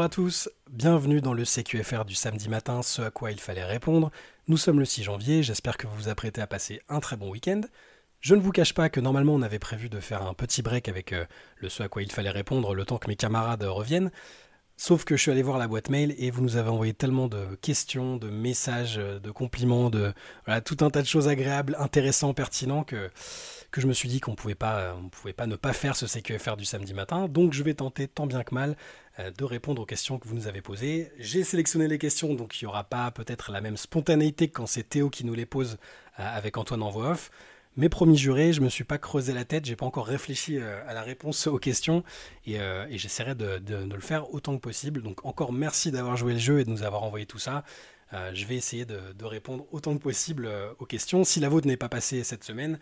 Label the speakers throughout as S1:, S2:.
S1: Bonjour à tous, bienvenue dans le CQFR du samedi matin, ce à quoi il fallait répondre. Nous sommes le 6 janvier, j'espère que vous vous apprêtez à passer un très bon week-end. Je ne vous cache pas que normalement on avait prévu de faire un petit break avec euh, le ce à quoi il fallait répondre le temps que mes camarades reviennent. Sauf que je suis allé voir la boîte mail et vous nous avez envoyé tellement de questions, de messages, euh, de compliments, de tout un tas de choses agréables, intéressantes, pertinents que, que je me suis dit qu'on pouvait pas, on pouvait pas ne pas faire ce CQFR du samedi matin. Donc je vais tenter tant bien que mal euh, de répondre aux questions que vous nous avez posées. J'ai sélectionné les questions, donc il n'y aura pas peut-être la même spontanéité quand c'est Théo qui nous les pose euh, avec Antoine en voix off. Mais promis juré, je me suis pas creusé la tête, j'ai pas encore réfléchi euh, à la réponse aux questions et, euh, j'essaierai de, le faire autant que possible. Donc encore merci d'avoir joué le jeu et de nous avoir envoyé tout ça. Euh, je vais essayer de, répondre autant que possible aux questions. Si la vôtre n'est pas passée cette semaine,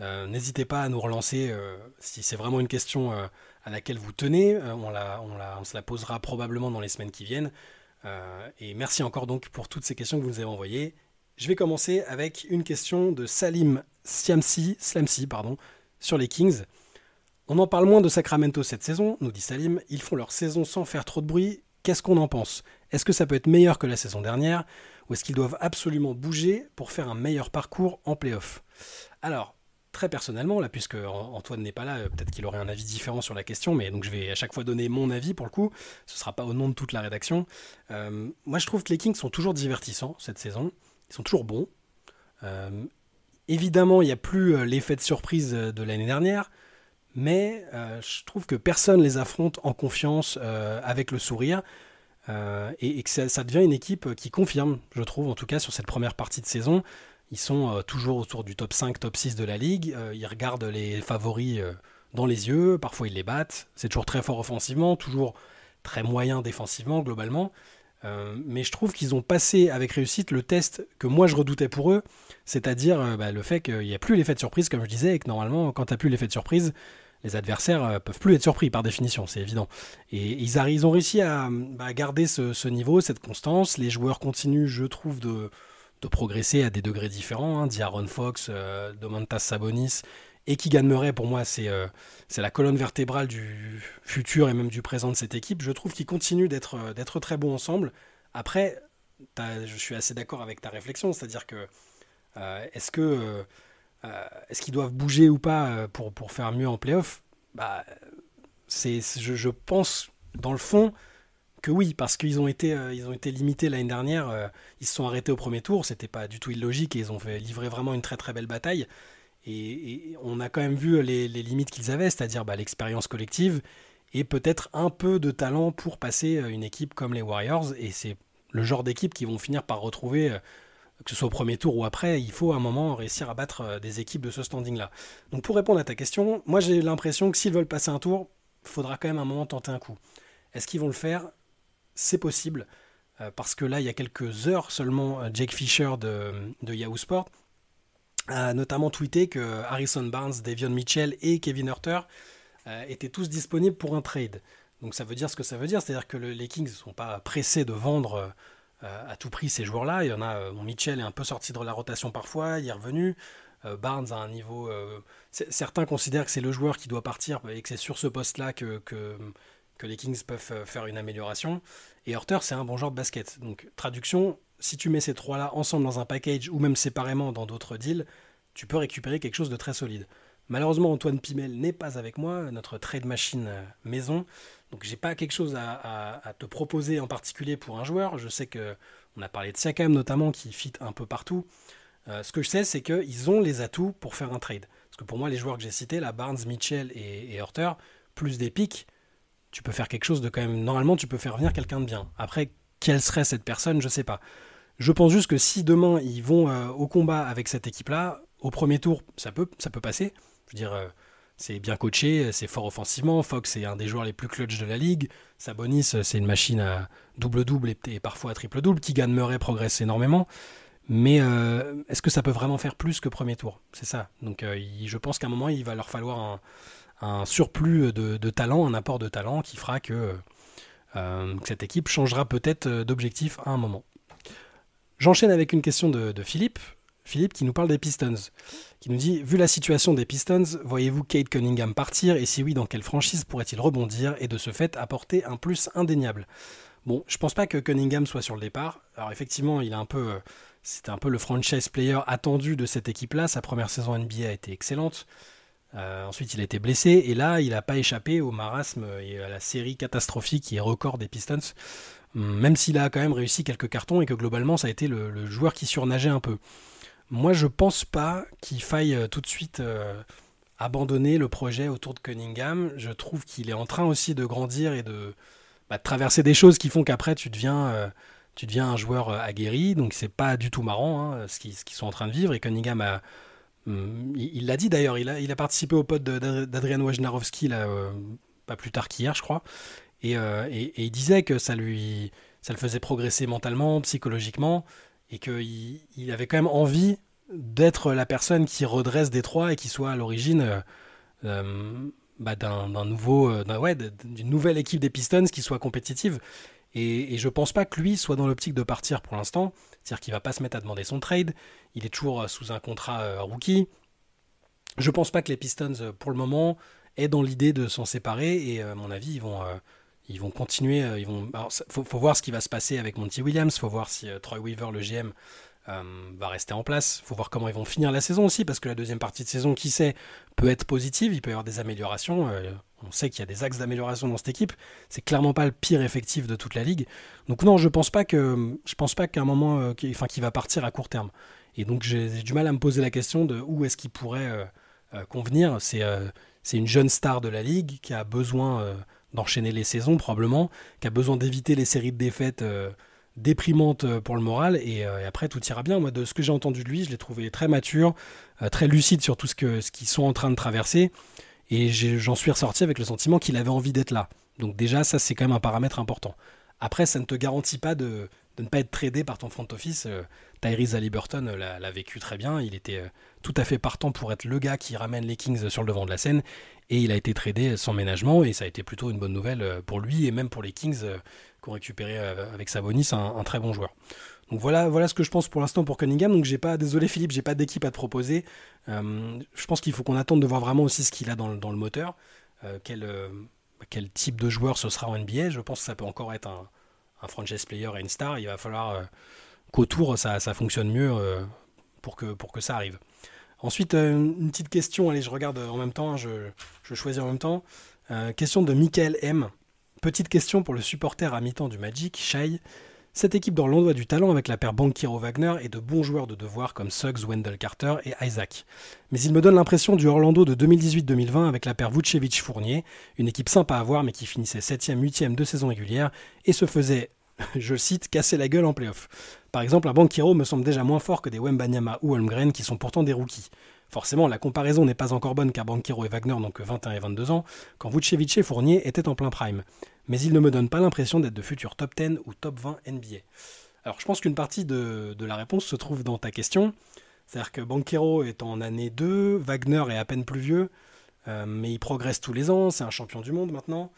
S1: n'hésitez pas à nous relancer si c'est vraiment une question à laquelle vous tenez. on, la, on, la, on se la posera probablement dans les semaines qui viennent. et merci encore donc pour toutes ces questions que vous nous avez envoyées. Je vais commencer avec une question de Salim Siamsi, Slamsi pardon, sur les Kings. On en parle moins de Sacramento cette saison, nous dit Salim. Ils font leur saison sans faire trop de bruit. Qu'est-ce qu'on en pense? Est-ce que ça peut être meilleur que la saison dernière? Ou est-ce qu'ils doivent absolument bouger pour faire un meilleur parcours en playoff? Alors, très personnellement, là, puisque Antoine n'est pas là, peut-être qu'il aurait un avis différent sur la question, mais donc je vais à chaque fois donner mon avis pour le coup. Ce ne sera pas au nom de toute la rédaction. Euh, moi, je trouve que les Kings sont toujours divertissants cette saison. Ils sont toujours bons. Euh, évidemment, il n'y a plus euh, l'effet de surprise euh, de l'année dernière, mais je trouve que personne les affronte en confiance avec le sourire. et, que ça, devient une équipe qui confirme, je trouve, en tout cas sur cette première partie de saison. Ils sont toujours autour du top 5, top 6 de la ligue. ils regardent les favoris dans les yeux, parfois ils les battent. C'est toujours très fort offensivement, toujours très moyen défensivement globalement. Euh, mais je trouve qu'ils ont passé avec réussite le test que moi je redoutais pour eux, c'est-à-dire euh, bah, le fait qu'il n'y a plus l'effet de surprise, comme je disais, et que normalement, quand tu n'as plus l'effet de surprise, les adversaires euh, peuvent plus être surpris par définition, c'est évident. Et ils, ils, ont réussi à, bah, garder ce, niveau, cette constance. Les joueurs continuent, je trouve, de, progresser à des degrés différents. Hein. D'Aaron Fox, Domantas Sabonis et Keegan Murray, pour moi, euh, c'est la colonne vertébrale du futur et même du présent de cette équipe. Je trouve qu'ils continuent d'être euh, très bons ensemble. Après, je suis assez d'accord avec ta réflexion, c'est-à-dire que euh, est-ce est-ce qu'ils doivent bouger ou pas pour, pour faire mieux en playoff? Bah, je, je, pense, dans le fond, que oui, parce qu'ils ont été, été limités l'année dernière. ils se sont arrêtés au premier tour, c'était pas du tout illogique et ils ont fait livrer vraiment une très très belle bataille. Et, on a quand même vu les, limites qu'ils avaient, c'est-à-dire bah, l'expérience collective et peut-être un peu de talent pour passer euh, une équipe comme les Warriors. Et c'est le genre d'équipe qui vont finir par retrouver, euh, que ce soit au premier tour ou après, il faut un moment réussir à battre euh, des équipes de ce standing-là. Donc pour répondre à ta question, moi j'ai l'impression que s'ils veulent passer un tour, il faudra quand même un moment tenter un coup. Est-ce qu'ils vont le faire? C'est possible. Parce que là, il y a quelques heures seulement, Jake Fisher de, Yahoo Sport a notamment tweeté que Harrison Barnes, Davion Mitchell et Kevin Hurter euh, étaient tous disponibles pour un trade. Donc ça veut dire ce que ça veut dire, c'est-à-dire que les Kings ne sont pas pressés de vendre euh, à tout prix ces joueurs-là. Il y en a, euh, Mitchell est un peu sorti de la rotation parfois, il est revenu. Barnes a un niveau. certains considèrent que c'est le joueur qui doit partir et que c'est sur ce poste-là que, que, les Kings peuvent faire une amélioration. Et Hurter, c'est un bon joueur de basket. Donc traduction, si tu mets ces trois-là ensemble dans un package ou même séparément dans d'autres deals, tu peux récupérer quelque chose de très solide. Malheureusement, Antoine Pimel n'est pas avec moi, notre trade machine euh, maison. Donc, j'ai pas quelque chose à, te proposer en particulier pour un joueur. Je sais que on a parlé de Siakam notamment qui fit un peu partout. Euh, ce que je sais, c'est qu'ils ont les atouts pour faire un trade. Parce que pour moi, les joueurs que j'ai cités, la Barnes, Mitchell et, et Horter, plus des pics, tu peux faire quelque chose de quand même. Normalement, tu peux faire venir quelqu'un de bien. Après, quelle serait cette personne Je sais pas. Je pense juste que si demain ils vont euh, au combat avec cette équipe-là, au premier tour, ça peut, ça peut passer. Je veux dire, euh, c'est bien coaché, c'est fort offensivement. Fox est un des joueurs les plus clutch de la ligue. Sabonis, c'est une machine à double-double et, parfois à triple-double. Qui gagne Murray progresse énormément. Mais euh, est-ce que ça peut vraiment faire plus que premier tour? C'est ça. Donc je pense qu'à un moment, il va leur falloir un, surplus de, talent, un apport de talent qui fera que cette équipe changera peut-être d'objectif à un moment. J'enchaîne avec une question de, Philippe. Philippe, qui nous parle des Pistons, qui nous dit Vu la situation des Pistons, voyez-vous Kate Cunningham partir Et si oui, dans quelle franchise pourrait-il rebondir et de ce fait apporter un plus indéniable? Bon, je pense pas que Cunningham soit sur le départ. Alors effectivement, il a un peu, c'était un peu le franchise player attendu de cette équipe-là. Sa première saison NBA a été excellente. Euh, ensuite, il a été blessé et là, il n'a pas échappé au marasme et à la série catastrophique est record des Pistons. Même s'il a quand même réussi quelques cartons et que globalement, ça a été le, joueur qui surnageait un peu. Moi, je pense pas qu'il faille euh, tout de suite euh, abandonner le projet autour de Cunningham. Je trouve qu'il est en train aussi de grandir et de, bah, traverser des choses qui font qu'après, tu deviens tu deviens un joueur aguerri, donc c'est pas du tout marrant hein, ce qu'ils sont en train de vivre. Et Cunningham a, il l'a dit d'ailleurs, il a, participé au pod d'Adrian Wojnarowski là, euh, pas plus tard qu'hier, je crois. Euh, et, il disait que ça, lui, ça le faisait progresser mentalement, psychologiquement, et qu'il il avait quand même envie d'être la personne qui redresse Détroit et qui soit à l'origine euh, bah, d'un nouveau, d'une nouvelle équipe des Pistons qui soit compétitive. Et, et je pense pas que lui soit dans l'optique de partir pour l'instant. C'est-à-dire qu'il va pas se mettre à demander son trade. Il est toujours euh, sous un contrat euh, rookie. Je pense pas que les Pistons, euh, pour le moment, aient dans l'idée de s'en séparer. Et à mon avis, ils vont, ils vont continuer. Ils vont. faut, voir ce qui va se passer avec Monty Williams. Faut voir si Troy Weaver, le GM, va rester en place. Faut voir comment ils vont finir la saison aussi, parce que la deuxième partie de saison, qui sait, peut être positive. Il peut y avoir des améliorations. On sait qu'il y a des axes d'amélioration dans cette équipe. C'est clairement pas le pire effectif de toute la ligue. Donc non, je pense pas que je pense pas qu'à un moment, euh, enfin, qu'il va partir à court terme. Et donc j'ai du mal à me poser la question de où est-ce qu'il pourrait euh, euh, convenir. C'est c'est une jeune star de la ligue qui a besoin d'enchaîner les saisons probablement, qui a besoin d'éviter les séries de défaites déprimantes pour le moral. Et, après tout ira bien. Moi, de ce que j'ai entendu de lui, je l'ai trouvé très mature, très lucide sur tout ce que ce qu'ils sont en train de traverser. Et j'en suis ressorti avec le sentiment qu'il avait envie d'être là. Donc déjà, ça, c'est quand même un paramètre important. Après, ça ne te garantit pas de, ne pas être tradé par ton front office. Euh, Tyrese Halliburton euh, l'a vécu très bien. Il était euh, tout à fait partant pour être le gars qui ramène les Kings sur le devant de la scène. Et il a été tradé sans ménagement. Et ça a été plutôt une bonne nouvelle pour lui et même pour les Kings qui ont récupéré avec Sabonis un, un très bon joueur. Donc voilà, voilà ce que je pense pour l'instant pour Cunningham. Donc j'ai pas, désolé Philippe, j'ai pas d'équipe à te proposer. Euh, je pense qu'il faut qu'on attende de voir vraiment aussi ce qu'il a dans le, dans le moteur, euh, quel, euh, quel type de joueur ce sera en NBA. Je pense que ça peut encore être un, un franchise player et une star. Il va falloir qu'autour ça, ça, fonctionne mieux pour, que, pour que ça arrive. Ensuite, une petite question, allez, je regarde en même temps, je, je choisis en même temps. question de Michael M. Petite question pour le supporter à mi-temps du Magic, Shai. Cette équipe d'Orlando a du talent avec la paire Banquero-Wagner et de bons joueurs de devoir comme Suggs, Wendell Carter et Isaac. Mais il me donne l'impression du Orlando de 2018-2020 avec la paire Vucevic-Fournier, une équipe sympa à voir mais qui finissait 7ème, 8ème de saison régulière et se faisait, je cite, casser la gueule en playoff. Par exemple, un Banquero me semble déjà moins fort que des Wembanyama ou Holmgren qui sont pourtant des rookies. Forcément, la comparaison n'est pas encore bonne car Banquero et Wagner n'ont que 21 et 22 ans, quand Vucevic et Fournier étaient en plein prime mais il ne me donne pas l'impression d'être de futurs top 10 ou top 20 NBA. Alors je pense qu'une partie de, la réponse se trouve dans ta question. C'est-à-dire que Banquero est en année 2, Wagner est à peine plus vieux, euh, mais il progresse tous les ans, c'est un champion du monde maintenant.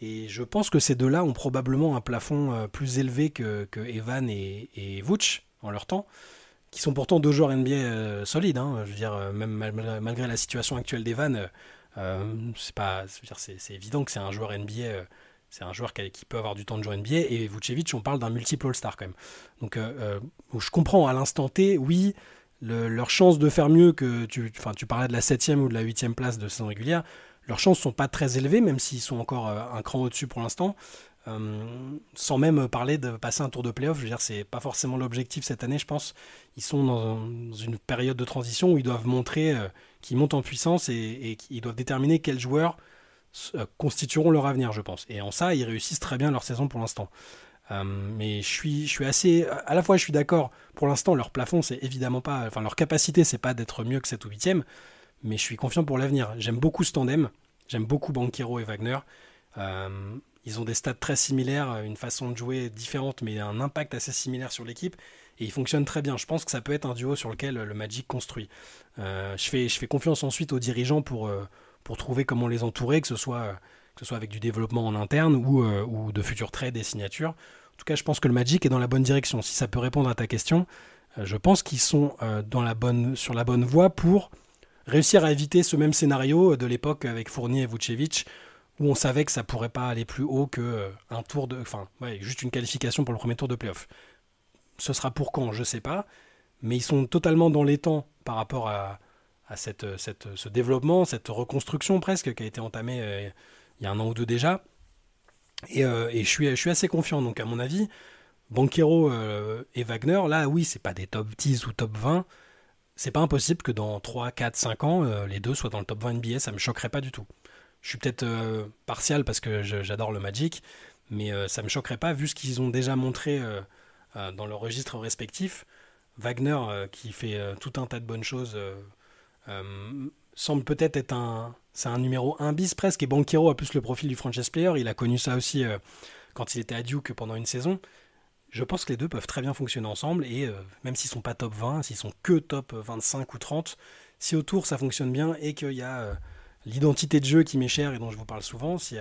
S1: Et je pense que ces deux-là ont probablement un plafond euh, plus élevé que, Evan et, et en leur temps, qui sont pourtant deux joueurs NBA euh, solides. Hein. je veux dire, même malgré, la situation actuelle d'Evan, c'est évident que c'est un joueur NBA c'est un joueur qui, peut avoir du temps de jouer NBA. Et Vucevic, on parle d'un multiple All-Star quand même. Donc euh, euh, je comprends à l'instant T, oui, leurs chances de faire mieux que tu, enfin, tu parlais de la 7 ou de la 8 place de saison régulière, leurs chances sont pas très élevées, même s'ils sont encore euh, un cran au-dessus pour l'instant. Sans même parler de passer un tour de playoff, je veux dire, c'est pas forcément l'objectif cette année, je pense. Ils sont dans, une période de transition où ils doivent montrer qu'ils montent en puissance et, et qu'ils doivent déterminer quel joueur euh, constitueront leur avenir, je pense. Et en ça, ils réussissent très bien leur saison pour l'instant. Euh, mais je suis, assez. À la fois, je suis d'accord. Pour l'instant, leur plafond, c'est évidemment pas. Enfin, leur capacité, c'est pas d'être mieux que 7 ou 8 Mais je suis confiant pour l'avenir. J'aime beaucoup ce tandem. J'aime beaucoup Banquero et Wagner. Euh, ils ont des stats très similaires, une façon de jouer différente, mais un impact assez similaire sur l'équipe. Et ils fonctionnent très bien. Je pense que ça peut être un duo sur lequel le Magic construit. je, fais, je fais confiance ensuite aux dirigeants pour trouver comment les entourer, que ce soit, avec du développement en interne ou, euh, de futurs trades et signatures. En tout cas, je pense que le Magic est dans la bonne direction. Si ça peut répondre à ta question, je pense qu'ils sont sur la bonne voie pour réussir à éviter ce même scénario de l'époque avec Fournier et Vucevic, où on savait que ça pourrait pas aller plus haut que un tour de, enfin, juste une qualification pour le premier tour de playoff. Ce sera pour quand, je sais pas, mais ils sont totalement dans les temps par rapport à, cette, ce développement, cette reconstruction presque qui a été entamée euh, il y a un an ou deux déjà. Et, euh, je, suis, je suis assez confiant. Donc, à mon avis, Banquero euh, et Wagner, là, oui, c'est pas des top 10 ou top 20. C'est pas impossible que dans 3, 4, 5 ans, les deux soient dans le top 20 NBA. Ça me choquerait pas du tout. Je suis peut-être partial parce que j'adore le Magic, mais ça me choquerait pas vu ce qu'ils ont déjà montré dans leur registre respectif. Wagner, euh, qui fait euh, tout un tas de bonnes choses, euh, semble peut-être être un, c'est un numéro 1 bis presque, et Banquero a plus le profil du franchise player, il a connu ça aussi quand il était à Duke pendant une saison. Je pense que les deux peuvent très bien fonctionner ensemble, et même s'ils sont pas top 20, s'ils sont que top 25 ou 30, si autour ça fonctionne bien et qu'il y a l'identité de jeu qui m'est chère et dont je vous parle souvent, si,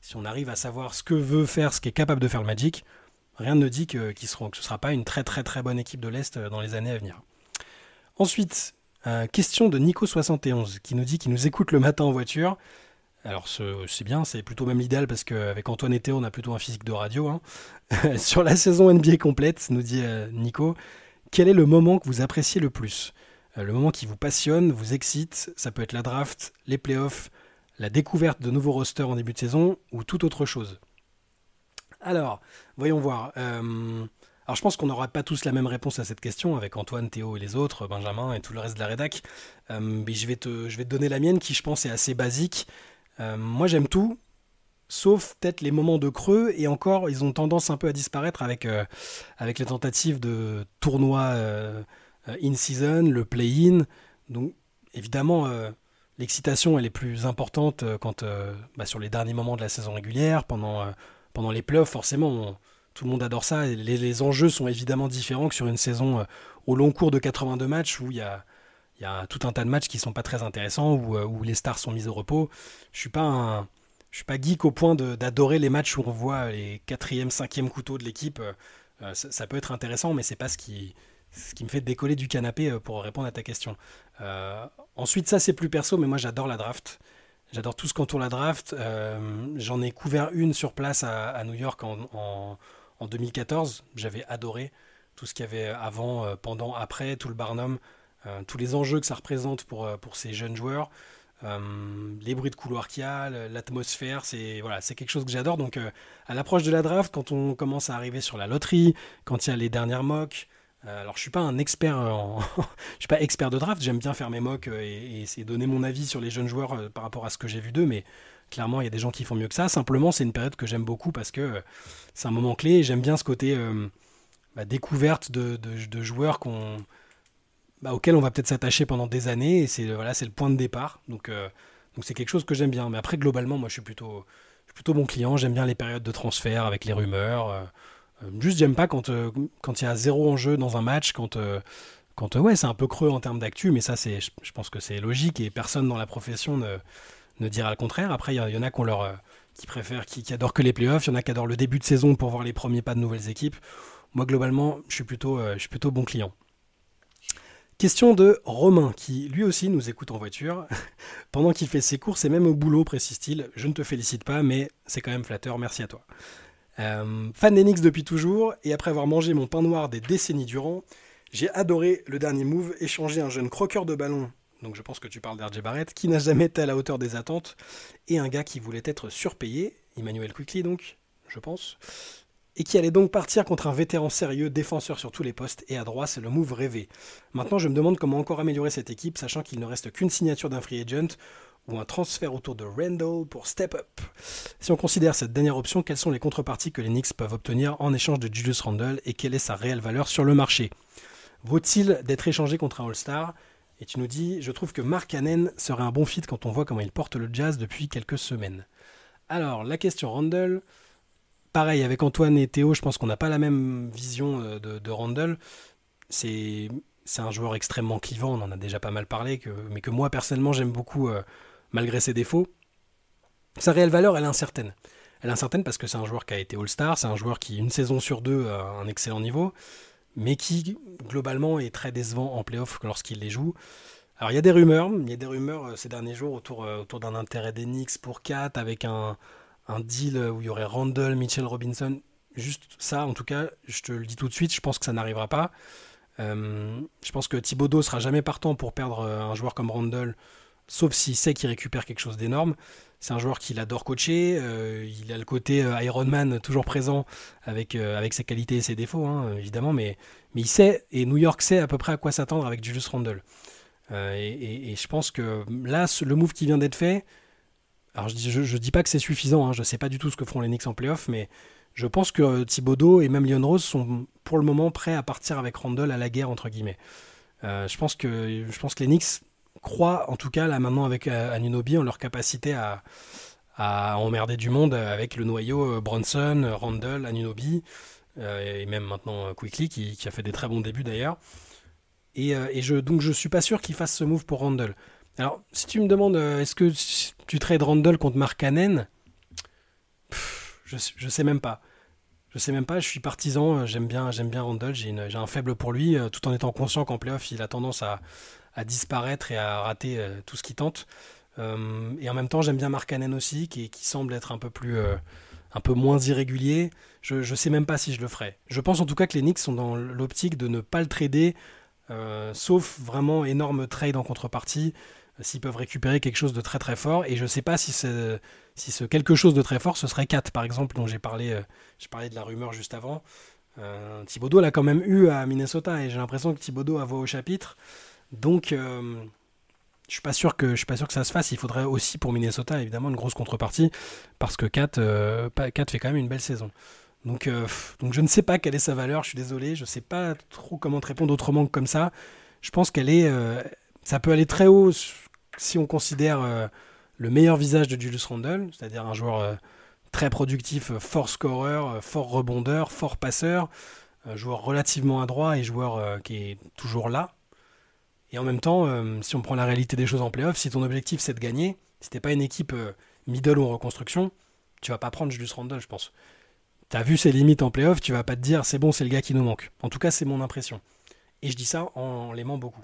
S1: si on arrive à savoir ce que veut faire, ce qu'est capable de faire le Magic, rien ne dit que, ce ne sera pas une très très très bonne équipe de l'Est euh, dans les années à venir. Ensuite, euh, question de Nico71 qui nous dit qu'il nous écoute le matin en voiture. Alors c'est bien, c'est plutôt même l'idéal parce qu'avec Antoine et Théo, on a plutôt un physique de radio. Hein. Sur la saison NBA complète, nous dit euh, Nico, quel est le moment que vous appréciez le plus? Le moment qui vous passionne, vous excite, ça peut être la draft, les playoffs, la découverte de nouveaux rosters en début de saison ou toute autre chose. Alors, voyons voir. Euh, alors je pense qu'on n'aura pas tous la même réponse à cette question avec Antoine, Théo et les autres, Benjamin et tout le reste de la rédac. Euh, mais je vais, te, donner la mienne qui je pense est assez basique. Euh, moi j'aime tout, sauf peut-être les moments de creux et encore ils ont tendance un peu à disparaître avec, avec les tentatives de tournois in-season, le play-in. Donc évidemment l'excitation elle est plus importante quand bah, sur les derniers moments de la saison régulière, pendant pendant les playoffs, forcément, tout le monde adore ça. les, enjeux sont évidemment différents que sur une saison euh, au long cours de 82 matchs où il y a, tout un tas de matchs qui sont pas très intéressants, où, euh, où les stars sont mises au repos. Je suis suis pas geek au point d'adorer les matchs où on voit les quatrième, cinquième couteaux de l'équipe. Euh, ça, peut être intéressant, mais c'est pas ce qui, ce qui me fait décoller du canapé pour répondre à ta question. ensuite, ça c'est plus perso, mais moi j'adore la draft. J'adore tout ce qu'entoure la draft. Euh, j'en ai couvert une sur place à, New York en, 2014. J'avais adoré tout ce qu'il y avait avant, euh, pendant, après, tout le Barnum, euh, tous les enjeux que ça représente pour, pour ces jeunes joueurs. les bruits de couloir qu'il y a, l'atmosphère, c'est voilà, c'est quelque chose que j'adore. Donc à l'approche de la draft, quand on commence à arriver sur la loterie, quand il y a les dernières mocks, euh, alors je suis pas un expert, je suis pas expert de draft. J'aime bien faire mes mocks euh, et, donner mon avis sur les jeunes joueurs euh, par rapport à ce que j'ai vu d'eux, mais clairement il y a des gens qui font mieux que ça. Simplement c'est une période que j'aime beaucoup parce que c'est un moment clé. J'aime bien ce côté bah, découverte de, joueurs bah, auxquels on va peut-être s'attacher pendant des années. Et c'est voilà, c'est le point de départ. Donc donc c'est quelque chose que j'aime bien. Mais après globalement moi je suis plutôt je plutôt bon client. J'aime bien les périodes de transfert avec les rumeurs. Euh, juste, j'aime pas quand euh, quand il y a zéro enjeu dans un match, quand euh, quand ouais, c'est un peu creux en termes d'actu, mais ça, c'est, je, pense que c'est logique et personne dans la profession ne, dira le contraire. Après, il y, en a qui, préfèrent, qui, adorent que les playoffs, il y en a qui adorent le début de saison pour voir les premiers pas de nouvelles équipes. Moi, globalement, je plutôt, je suis plutôt bon client. Question de Romain, qui lui aussi nous écoute en voiture, pendant qu'il fait ses courses et même au boulot, précise-t-il. Je ne te félicite pas, mais c'est quand même flatteur, merci à toi. Euh, fan d'Enix depuis toujours, et après avoir mangé mon pain noir des décennies durant, j'ai adoré le dernier move, échanger un jeune croqueur de ballon, donc je pense que tu parles d'RJ Barrett, qui n'a jamais été à la hauteur des attentes, et un gars qui voulait être surpayé, Emmanuel Quickly donc, je pense, et qui allait donc partir contre un vétéran sérieux, défenseur sur tous les postes, et à droite, c'est le move rêvé. Maintenant, je me demande comment encore améliorer cette équipe, sachant qu'il ne reste qu'une signature d'un free agent, ou un transfert autour de Randall pour Step Up. Si on considère cette dernière option, quelles sont les contreparties que les Knicks peuvent obtenir en échange de Julius Randle et quelle est sa réelle valeur sur le marché? Vaut-il d'être échangé contre un All-Star? Et tu nous dis, je trouve que Mark Cannon serait un bon fit quand on voit comment il porte le jazz depuis quelques semaines. Alors, la question Randle, pareil, avec Antoine et Théo, je pense qu'on n'a pas la même vision euh, de, Randle. C'est un joueur extrêmement clivant, on en a déjà pas mal parlé, mais que moi personnellement j'aime beaucoup euh, malgré ses défauts. Sa réelle valeur, elle est incertaine. Elle est incertaine parce que c'est un joueur qui a été All-Star, c'est un joueur qui, une saison sur deux, a un excellent niveau. mais qui globalement est très décevant en playoff lorsqu'il les joue. Alors il y a des rumeurs, il y a des rumeurs euh, ces derniers jours autour, autour d'un intérêt d'Enix pour 4 avec un, deal où il y aurait Randall, Mitchell Robinson. Juste ça, en tout cas, je te le dis tout de suite, je pense que ça n'arrivera pas. Euh, je pense que Thibodeau sera jamais partant pour perdre euh, un joueur comme Randall, sauf s'il sait qu'il récupère quelque chose d'énorme. C'est un joueur qu'il adore coacher. Euh, il a le côté Iron Man toujours présent avec, avec ses qualités et ses défauts, hein, évidemment, mais, mais il sait, et New York sait à peu près à quoi s'attendre avec Julius Randle. Et, je pense que là, le move qui vient d'être fait, alors je je, dis pas que c'est suffisant, hein, je sais pas du tout ce que feront les Knicks en playoff, mais je pense que Thibodeau et même Lyon Rose sont pour le moment prêts à partir avec Randall à la guerre, entre guillemets. Euh, je, pense que, je pense que les Knicks croient, en tout cas, là maintenant avec euh, Anunobi, en leur capacité à, emmerder du monde avec le noyau euh, Bronson, Randall, Anunobi, et même maintenant Quickly, qui, a fait des très bons débuts d'ailleurs. Et, je, donc je suis pas sûr qu'ils fassent ce move pour Randall. Alors, si tu me demandes, est-ce que tu trades Randall contre Mark Cannon je, je sais même pas. Je sais même pas, je suis partisan, euh, j'aime bien, j'aime bien Randall, j'ai un faible pour lui, euh, tout en étant conscient qu'en playoff, il a tendance à, disparaître et à rater euh, tout ce qu'il tente. et en même temps, j'aime bien Mark Cannon aussi, qui, semble être un peu plus, un peu moins irrégulier. Je, ne sais même pas si je le ferai. Je pense en tout cas que les Knicks sont dans l'optique de ne pas le trader, sauf vraiment énorme trade en contrepartie s'ils peuvent récupérer quelque chose de très très fort. Et je ne sais pas si, ce quelque chose de très fort, ce serait 4 par exemple, dont j'ai parlé, euh, de la rumeur juste avant. Euh, Thibodeau l'a quand même eu à Minnesota et j'ai l'impression que Thibodeau a voix au chapitre. Donc euh, je suis pas sûr que je suis pas sûr que ça se fasse. Il faudrait aussi pour Minnesota évidemment une grosse contrepartie parce que 4, 4 fait quand même une belle saison. Donc, donc je ne sais pas quelle est sa valeur, je suis désolé, je sais pas trop comment te répondre autrement que comme ça. Je pense qu'elle est, ça peut aller très haut si on considère euh, le meilleur visage de Julius Randle, c'est-à-dire un joueur euh, très productif, euh, fort scoreur, fort rebondeur, fort passeur, joueur relativement adroit et joueur qui est toujours là. Et en même temps, si on prend la réalité des choses en playoff, si ton objectif c'est de gagner, si t'es pas une équipe middle ou en reconstruction, tu vas pas prendre Julius Randle, je pense. Tu as vu ses limites en playoff, tu vas pas te dire c'est bon, c'est le gars qui nous manque. En tout cas, c'est mon impression. Et je dis ça en l'aimant beaucoup.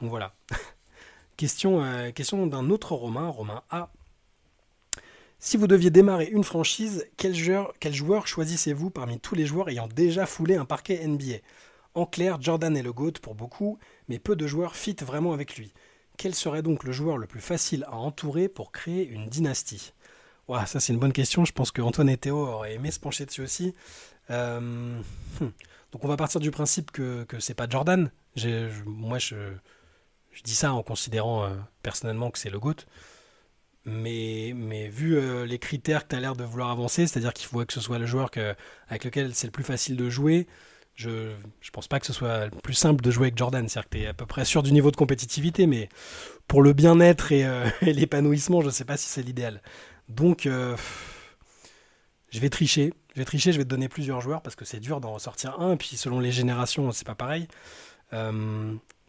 S1: Donc voilà. Question, euh, question d'un autre Romain, Romain A. Si vous deviez démarrer une franchise, quel joueur, quel joueur choisissez-vous parmi tous les joueurs ayant déjà foulé un parquet NBA En clair, Jordan est le GOAT pour beaucoup, mais peu de joueurs fit vraiment avec lui. Quel serait donc le joueur le plus facile à entourer pour créer une dynastie? Ouah, Ça, c'est une bonne question. Je pense que Antoine et Théo auraient aimé se pencher dessus aussi. Euh, hmm. Donc, on va partir du principe que, que c'est pas Jordan. moi, je, dis ça en considérant euh, personnellement que c'est le GOAT. Mais, mais vu euh, les critères que tu as l'air de vouloir avancer, c'est-à-dire qu'il faut que ce soit le joueur que, avec lequel c'est le plus facile de jouer, je ne pense pas que ce soit plus simple de jouer avec Jordan. C'est-à-dire que tu es à peu près sûr du niveau de compétitivité, mais pour le bien-être et, euh, l'épanouissement, je ne sais pas si c'est l'idéal. Donc, je vais tricher. Je vais tricher, je vais te donner plusieurs joueurs parce que c'est dur d'en sortir un. Et puis, selon les générations, c'est pas pareil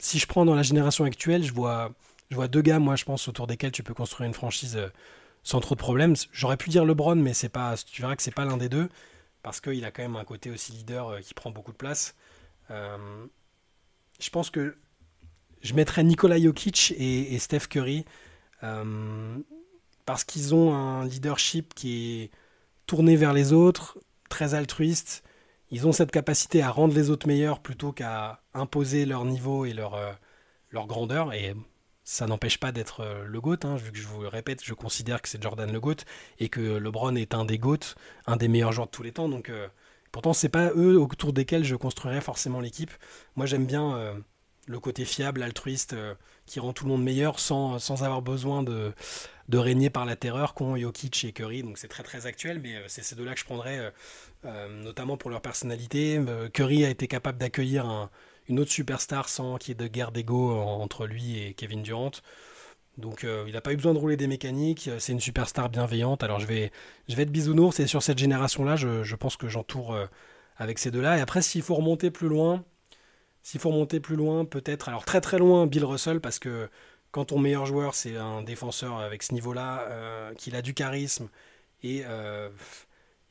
S1: si je prends dans la génération actuelle, je vois, je vois deux gars, moi, je pense, autour desquels tu peux construire une franchise euh, sans trop de problèmes. J'aurais pu dire LeBron, mais c'est pas, tu verras que c'est pas l'un des deux, parce qu'il a quand même un côté aussi leader euh, qui prend beaucoup de place. Euh, je pense que je mettrais Nikola Jokic et, Steph Curry, parce qu'ils ont un leadership qui est tourné vers les autres, très altruiste, ils ont cette capacité à rendre les autres meilleurs plutôt qu'à imposer leur niveau et leur, euh, grandeur. Ça n'empêche pas d'être euh, le GOAT. Hein, vu que je vous le répète, je considère que c'est Jordan le GOAT et que LeBron est un des GOAT, un des meilleurs joueurs de tous les temps. Donc, euh, pourtant, c'est pas eux autour desquels je construirais forcément l'équipe. Moi, j'aime bien le côté fiable, altruiste, qui rend tout le monde meilleur sans, sans avoir besoin de, de régner par la terreur qu'ont Jokic et Curry. Donc c'est très très actuel, mais c'est ces deux-là que je prendrais euh, notamment pour leur personnalité. Euh, Curry a été capable d'accueillir une autre superstar sans qu'il y ait de guerre d'ego entre lui et Kevin Durant. Donc euh, il n'a pas eu besoin de rouler des mécaniques, c'est une superstar bienveillante. Alors je vais, je vais être bisounours et sur cette génération-là, je, pense que j'entoure avec ces deux-là. Et après, s'il faut remonter plus loin, s'il faut remonter plus loin, peut-être, alors très très loin, Bill Russell, parce que quand ton meilleur joueur, c'est un défenseur avec ce niveau-là, qu'il a du charisme et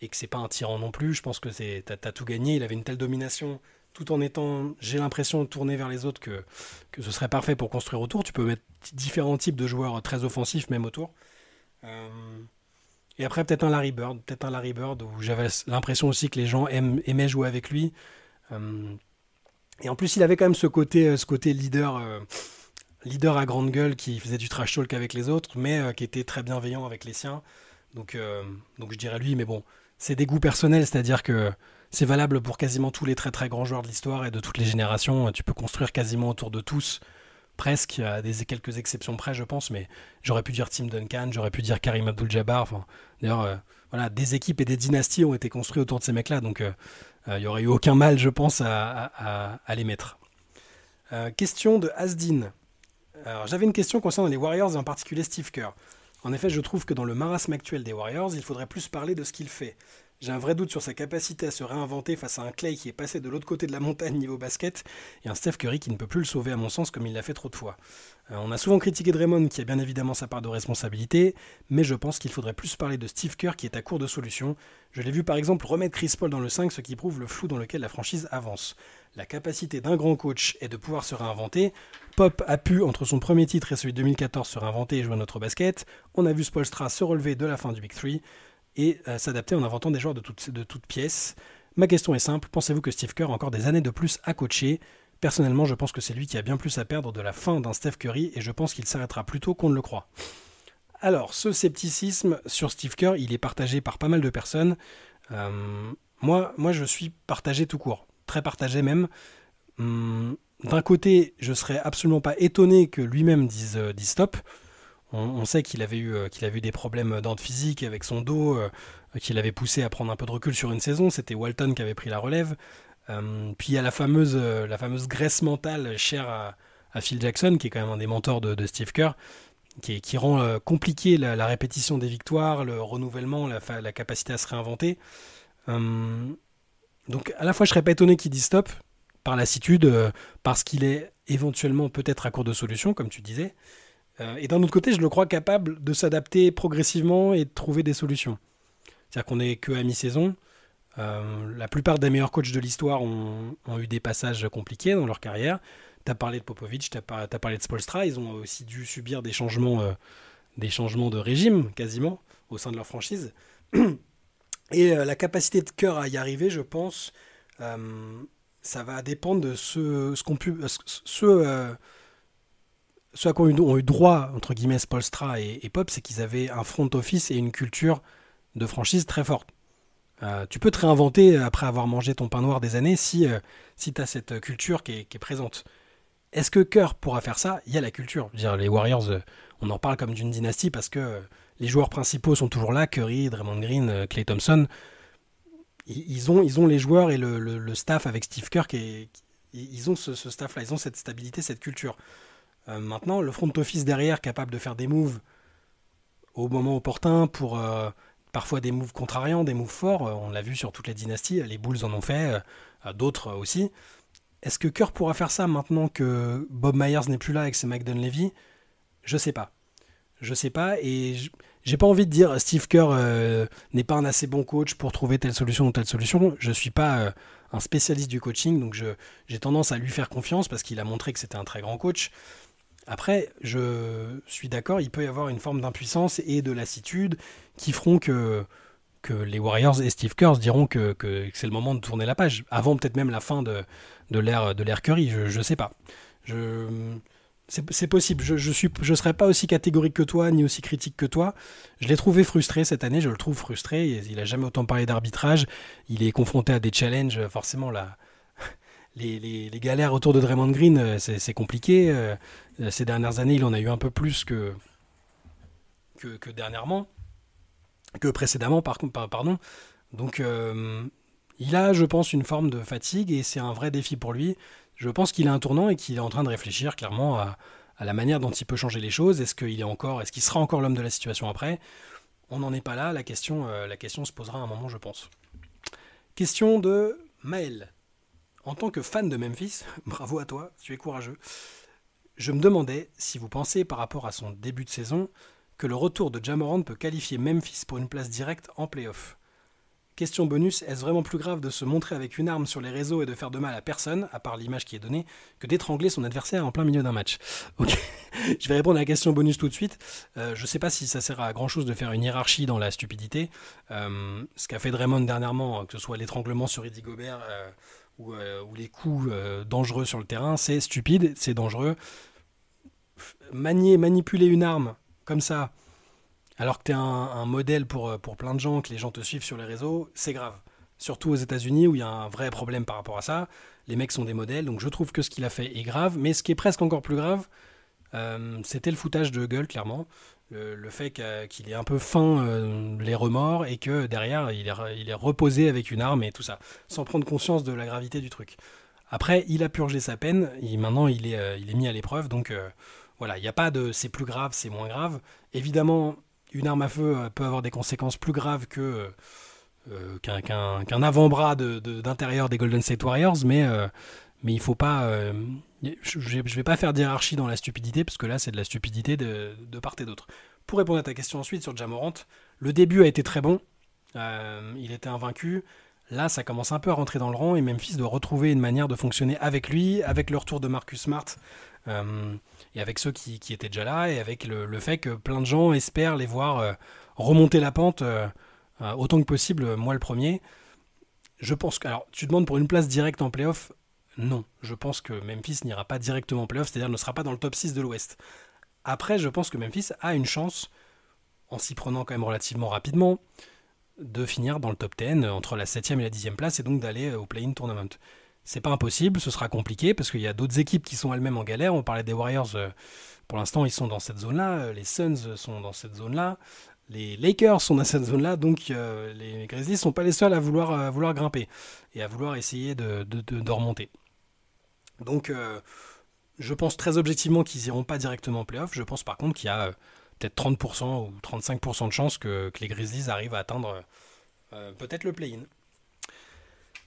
S1: et que c'est pas un tyran non plus. Je pense que c'est t'as, tout gagné. Il avait une telle domination tout en étant, j'ai l'impression, tourné vers les autres, que, que ce serait parfait pour construire autour. Tu peux mettre différents types de joueurs très offensifs, même autour. Euh, et après, peut-être un Larry Bird, peut-être un Larry Bird où j'avais l'impression aussi que les gens aimaient jouer avec lui. Euh, et en plus, il avait quand même ce côté, euh, ce côté leader, leader à grande gueule qui faisait du trash talk avec les autres, mais qui était très bienveillant avec les siens. Donc, donc je dirais lui, mais bon, c'est des goûts personnels, c'est-à-dire que c'est valable pour quasiment tous les très très grands joueurs de l'histoire et de toutes les générations. Tu peux construire quasiment autour de tous, presque, à des quelques exceptions près, je pense, mais j'aurais pu dire Tim Duncan, j'aurais pu dire Karim Abdul-Jabbar. Enfin, d'ailleurs, euh, voilà, des équipes et des dynasties ont été construites autour de ces mecs-là, donc euh, euh, il n'y aurait eu aucun mal, je pense, à, les mettre. question de Asdin. Alors, j'avais une question concernant les Warriors et en particulier Steve Kerr. En effet, je trouve que dans le marasme actuel des Warriors, il faudrait plus parler de ce qu'il fait. J'ai un vrai doute sur sa capacité à se réinventer face à un Clay qui est passé de l'autre côté de la montagne niveau basket et un Steph Curry qui ne peut plus le sauver à mon sens comme il l'a fait trop de fois. Euh, on a souvent critiqué Draymond qui a bien évidemment sa part de responsabilité, mais je pense qu'il faudrait plus parler de Steve Kerr qui est à court de solutions. Je l'ai vu par exemple remettre Chris Paul dans le 5, ce qui prouve le flou dans lequel la franchise avance. La capacité d'un grand coach est de pouvoir se réinventer. Pop a pu, entre son premier titre et celui de 2014, se réinventer et jouer à notre basket. On a vu Spolstra se relever de la fin du Big 3 et euh, s'adapter en inventant des joueurs de toutes, pièces. Ma question est simple, pensez-vous que Steve Kerr a encore des années de plus à coacher? Personnellement, je pense que c'est lui qui a bien plus à perdre de la fin d'un Steph Curry et je pense qu'il s'arrêtera plus tôt qu'on ne le croit. Alors, ce scepticisme sur Steve Kerr, il est partagé par pas mal de personnes. Euh, moi, moi, je suis partagé tout court, très partagé même. Hum, d'un côté, je serais absolument pas étonné que lui-même dise, euh, dise stop. On, sait qu'il avait, eu, euh, qu'il avait eu des problèmes d'ordre physique avec son dos, euh, qu'il avait poussé à prendre un peu de recul sur une saison. C'était Walton qui avait pris la relève. Euh, puis il y a la fameuse, la fameuse graisse mentale chère à, Phil Jackson, qui est quand même un des mentors de, Steve Kerr, qui, qui rend compliqué la, répétition des victoires, le renouvellement, la, capacité à se réinventer. donc à la fois je serais pas étonné qu'il dise stop, par lassitude, parce qu'il est éventuellement peut-être à court de solutions, comme tu disais. Euh, et d'un autre côté, je le crois capable de s'adapter progressivement et de trouver des solutions. C'est-à-dire qu'on n'est que à mi-saison. Euh, la plupart des meilleurs coachs de l'histoire ont, eu des passages compliqués dans leur carrière. Tu as parlé de Popovic, tu as, parlé de Spolstra. Ils ont aussi dû subir des changements, euh, des changements de régime quasiment au sein de leur franchise. Et la capacité de cœur à y arriver, je pense, ça va dépendre de ce, ce qu'on pu, ce, ce à quoi ont eu droit, entre guillemets, Spolstra et, Pop, c'est qu'ils avaient un front office et une culture de franchise très forte. Euh, tu peux te réinventer après avoir mangé ton pain noir des années si, euh, si tu as cette culture qui est, présente. Est-ce que Kerr pourra faire ça? Il y a la culture. dire, les Warriors, euh, on en parle comme d'une dynastie parce que les joueurs principaux sont toujours là Curry, Draymond Green, Clay Thompson. Ils ont, ils ont les joueurs et le, staff avec Steve Kerr. Qui ils ont ce staff-là, ils ont cette stabilité, cette culture. Euh, maintenant, le front office derrière, capable de faire des moves au moment opportun pour euh, parfois des moves contrariants, des moves forts, euh, on l'a vu sur toutes les dynasties, les Bulls en ont fait, d'autres aussi. Est-ce que Kerr pourra faire ça maintenant que Bob Myers n'est plus là avec ses Mike Dunleavy Je sais pas. Je sais pas et j'ai pas envie de dire Steve Kerr n'est pas un assez bon coach pour trouver telle solution ou telle solution. Je suis pas un spécialiste du coaching donc j'ai tendance à lui faire confiance parce qu'il a montré que c'était un très grand coach. Après, je suis d'accord, il peut y avoir une forme d'impuissance et de lassitude qui feront que, que les Warriors et Steve Kerr diront que, c'est le moment de tourner la page, avant peut-être même la fin de, de l'ère Curry, je ne sais pas. c'est possible, je ne je pas aussi catégorique que toi, ni aussi critique que toi. Je l'ai trouvé frustré cette année, je le trouve frustré, il n'a jamais autant parlé d'arbitrage, il est confronté à des challenges, forcément là les, galères autour de Draymond Green, euh, c'est compliqué. Euh, ces dernières années, il en a eu un peu plus que, que, dernièrement, que précédemment, par, pardon. Donc, euh, il a, je pense, une forme de fatigue et c'est un vrai défi pour lui. Je pense qu'il a un tournant et qu'il est en train de réfléchir clairement à, la manière dont il peut changer les choses. Est-ce qu'il est encore, est-ce qu'il sera encore l'homme de la situation après? On n'en est pas là. La question, la question se posera à un moment, je pense. Question de Maël. En tant que fan de Memphis, bravo à toi, tu es courageux. Je me demandais si vous pensez par rapport à son début de saison que le retour de Jamorant peut qualifier Memphis pour une place directe en playoff. Question bonus, est-ce vraiment plus grave de se montrer avec une arme sur les réseaux et de faire de mal à personne, à part l'image qui est donnée, que d'étrangler son adversaire en plein milieu d'un match? Ok, je vais répondre à la question bonus tout de suite. Euh, je ne sais pas si ça sert à grand chose de faire une hiérarchie dans la stupidité. Euh, ce qu'a fait Draymond dernièrement, que ce soit l'étranglement sur Eddie Gobert euh, ou, les coups dangereux sur le terrain, c'est stupide, c'est dangereux. Manier, manipuler une arme comme ça, alors que tu es un, modèle pour, euh, pour plein de gens, que les gens te suivent sur les réseaux, c'est grave. Surtout aux États-Unis où il y a un vrai problème par rapport à ça. Les mecs sont des modèles, donc je trouve que ce qu'il a fait est grave. Mais ce qui est presque encore plus grave, euh, c'était le foutage de gueule, clairement. Le, fait qu'il ait un peu faim euh, les remords et que derrière il est, il est, reposé avec une arme et tout ça, sans prendre conscience de la gravité du truc. Après, il a purgé sa peine, et maintenant il est, il est mis à l'épreuve, donc voilà, il n'y a pas de c'est plus grave, c'est moins grave. Évidemment, une arme à feu euh, peut avoir des conséquences plus graves que euh, qu'un avant-bras d'intérieur des Golden State Warriors, mais, euh, mais il faut pas. je ne vais pas faire d'hierarchie dans la stupidité, parce que là, c'est de la stupidité de, part et d'autre. Pour répondre à ta question ensuite sur Jamorant, le début a été très bon. il était invaincu. Là, ça commence un peu à rentrer dans le rang et Memphis doit retrouver une manière de fonctionner avec lui, avec le retour de Marcus Smart et avec ceux qui, étaient déjà là, et avec le, fait que plein de gens espèrent les voir euh, remonter la pente euh, euh, autant que possible, moi le premier. Je pense que. Alors, tu demandes pour une place directe en playoff Non. Je pense que Memphis n'ira pas directement en playoff, c'est-à-dire ne sera pas dans le top 6 de l'Ouest. Après, je pense que Memphis a une chance, en s'y prenant quand même relativement rapidement, de finir dans le top 10 entre la 7e et la 10e place et donc d'aller au play-in tournament. C'est pas impossible, ce sera compliqué parce qu'il y a d'autres équipes qui sont elles-mêmes en galère. On parlait des Warriors, euh, pour l'instant ils sont dans cette zone-là, euh, les Suns sont dans cette zone-là, les Lakers sont dans cette zone-là, donc euh, les Grizzlies sont pas les seuls à vouloir, vouloir grimper et à vouloir essayer de, remonter. Donc je pense très objectivement qu'ils iront pas directement en playoff. Je pense par contre qu'il y a peut-être 30% ou 35% de chances que, les Grizzlies arrivent à atteindre peut-être le play-in.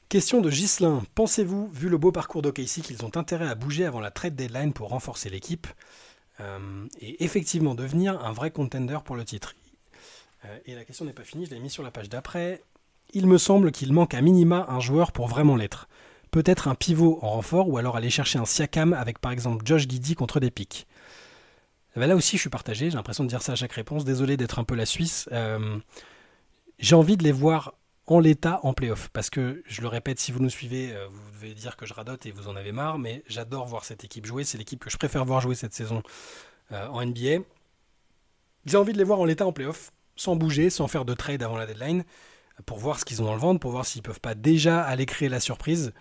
S1: Question de Gislin. Pensez-vous, vu le beau parcours d'OKC, qu'ils ont intérêt à bouger avant la trade deadline pour renforcer l'équipe euh, et effectivement devenir un vrai contender pour le titre? Euh, Et la question n'est pas finie, je l'ai mis sur la page d'après. Il me semble qu'il manque à minima un joueur pour vraiment l'être. Peut-être un pivot en renfort ou alors aller chercher un Siakam avec par exemple Josh Giddy contre des pics. Eh ben là aussi je suis partagé, j'ai l'impression de dire ça à chaque réponse. Désolé d'être un peu la Suisse. Euh, j'ai envie de les voir en l'état en playoff. Parce que, je le répète, si vous nous suivez, euh, vous devez dire que je radote et vous en avez marre, mais j'adore voir cette équipe jouer. C'est l'équipe que je préfère voir jouer cette saison euh, en NBA. J'ai envie de les voir en l'état en playoff, sans bouger, sans faire de trade avant la deadline, pour voir ce qu'ils ont dans le ventre, pour voir s'ils peuvent pas déjà aller créer la surprise.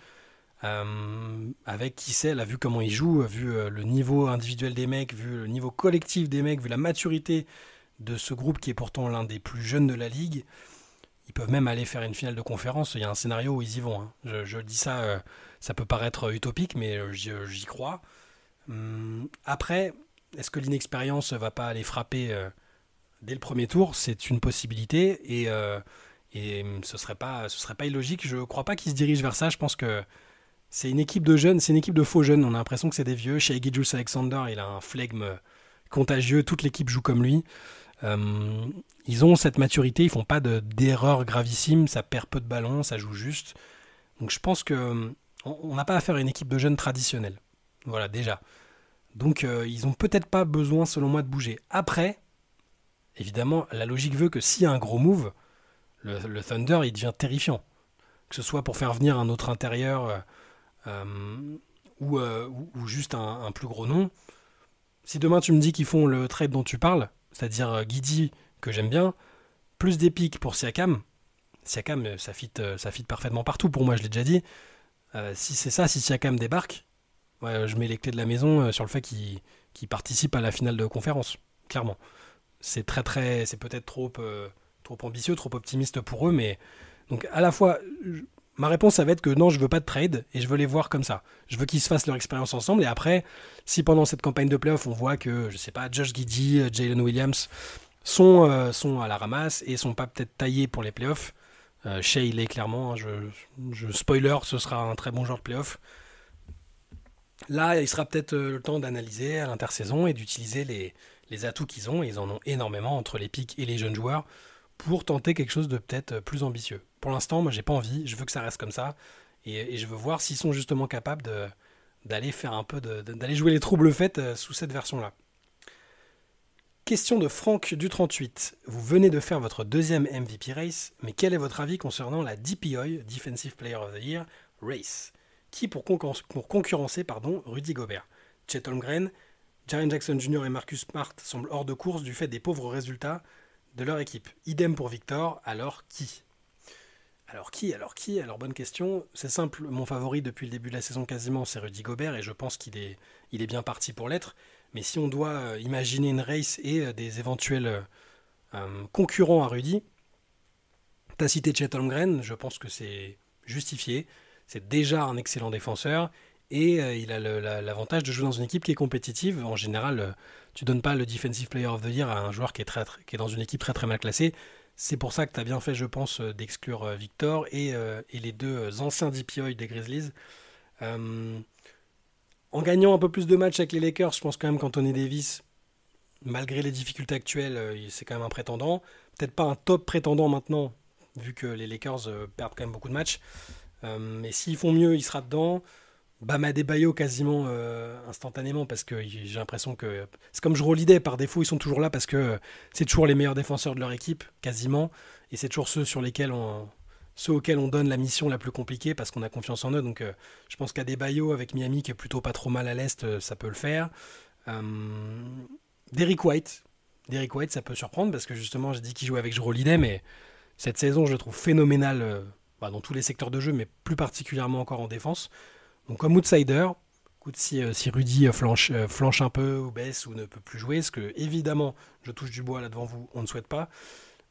S1: Euh, avec qui sait, vu comment ils jouent, vu le niveau individuel des mecs, vu le niveau collectif des mecs, vu la maturité de ce groupe qui est pourtant l'un des plus jeunes de la ligue. Ils peuvent même aller faire une finale de conférence. Il y a un scénario où ils y vont. Hein. Je, dis ça, euh, ça peut paraître utopique, mais euh, j'y crois. Hum, après, est-ce que l'inexpérience va pas aller frapper euh, dès le premier tour? C'est une possibilité et, et ce serait pas, ce serait pas illogique. Je crois pas qu'ils se dirigent vers ça. Je pense que c'est une équipe de jeunes, c'est une équipe de faux jeunes. On a l'impression que c'est des vieux. Chez Jules Alexander, il a un flegme contagieux. Toute l'équipe joue comme lui. Euh, ils ont cette maturité, ils font pas d'erreurs gravissimes, ça perd peu de ballons, ça joue juste. Donc je pense que on n'a pas affaire à une équipe de jeunes traditionnels. Voilà, déjà. Donc euh, ils ont peut-être pas besoin, selon moi, de bouger. Après, évidemment, la logique veut que s'il y a un gros move, le, Thunder, il devient terrifiant. Que ce soit pour faire venir un autre intérieur euh, ou, juste un, plus gros nom. Si demain tu me dis qu'ils font le trade dont tu parles, c'est-à-dire euh, Guidi, que j'aime bien, plus des pour Siakam. Siakam, euh, ça fit, euh, ça fit parfaitement partout pour moi, je l'ai déjà dit. si c'est ça, si Siakam débarque, je mets les clés de la maison sur le fait qu'il participe à la finale de conférence, clairement. C'est très très, c'est peut-être trop, trop ambitieux, trop optimiste pour eux, mais donc à la fois, ma réponse, ça va être que non, je veux pas de trade et je veux les voir comme ça. Je veux qu'ils se fassent leur expérience ensemble et après, si pendant cette campagne de playoff, on voit que, je sais pas, Josh Giddy, euh, Jalen Williams sont, euh, sont à la ramasse et sont pas peut-être taillés pour les playoffs, euh, Shea, est clairement, hein, je, spoiler, ce sera un très bon joueur de playoff. Là, il sera peut-être le temps d'analyser à l'intersaison et d'utiliser les, les atouts qu'ils ont, ils en ont énormément entre les pics et les jeunes joueurs, pour tenter quelque chose de peut-être plus ambitieux pour l'instant, moi, j'ai pas envie. Je veux que ça reste comme ça. Et, je veux voir s'ils sont justement capables d'aller faire un peu d'aller jouer les troubles faits euh, sous cette version-là. Question de Franck du 38. Vous venez de faire votre deuxième MVP race, mais quel est votre avis concernant la DPOI, Defensive Player of the Year, race? Qui pour, concurrencer pardon, Rudy Gobert? Chet Holmgren, Jaren Jackson Jr. et Marcus Smart semblent hors de course du fait des pauvres résultats de leur équipe. Idem pour Victor, alors qui? Alors qui Alors qui Alors bonne question. C'est simple, mon favori depuis le début de la saison quasiment, c'est Rudy Gobert et je pense qu'il est, bien parti pour l'être. Mais si on doit euh, imaginer une race et euh, des éventuels euh, concurrents à Rudy, t'as cité Chet Holmgren, je pense que c'est justifié. C'est déjà un excellent défenseur et il a l'avantage de jouer dans une équipe qui est compétitive. En général, tu donnes pas le Defensive Player of the Year à un joueur qui est dans une équipe très très mal classée. C'est pour ça que tu as bien fait, je pense, d'exclure Victor et, et, les deux anciens DPOI des Grizzlies. En gagnant un peu plus de matchs avec les Lakers, je pense quand même qu'Anthony Davis, malgré les difficultés actuelles, euh, c'est quand même un prétendant. Peut-être pas un top prétendant maintenant, vu que les Lakers euh, perdent quand même beaucoup de matchs. Euh, mais s'ils font mieux, il sera dedans. Bama Bayo quasiment instantanément parce que j'ai l'impression que c'est comme je par défaut ils sont toujours là parce que c'est toujours les meilleurs défenseurs de leur équipe quasiment et c'est toujours ceux sur lesquels ceux auxquels on donne la mission la plus compliquée parce qu'on a confiance en eux. Donc euh, je pense qu'à des Bayo avec Miami qui est plutôt pas trop mal à l'est, euh, ça peut le faire. Euh, Derrick White. Derrick White, ça peut surprendre parce que justement, j'ai dit qu'il jouait avec Jero mais cette saison, je le trouve phénoménal bah, dans tous les secteurs de jeu, mais plus particulièrement encore en défense. Donc comme outsider, si, si Rudy flanche, flanche un peu ou baisse ou ne peut plus jouer, ce que évidemment, je touche du bois là devant vous, on ne souhaite pas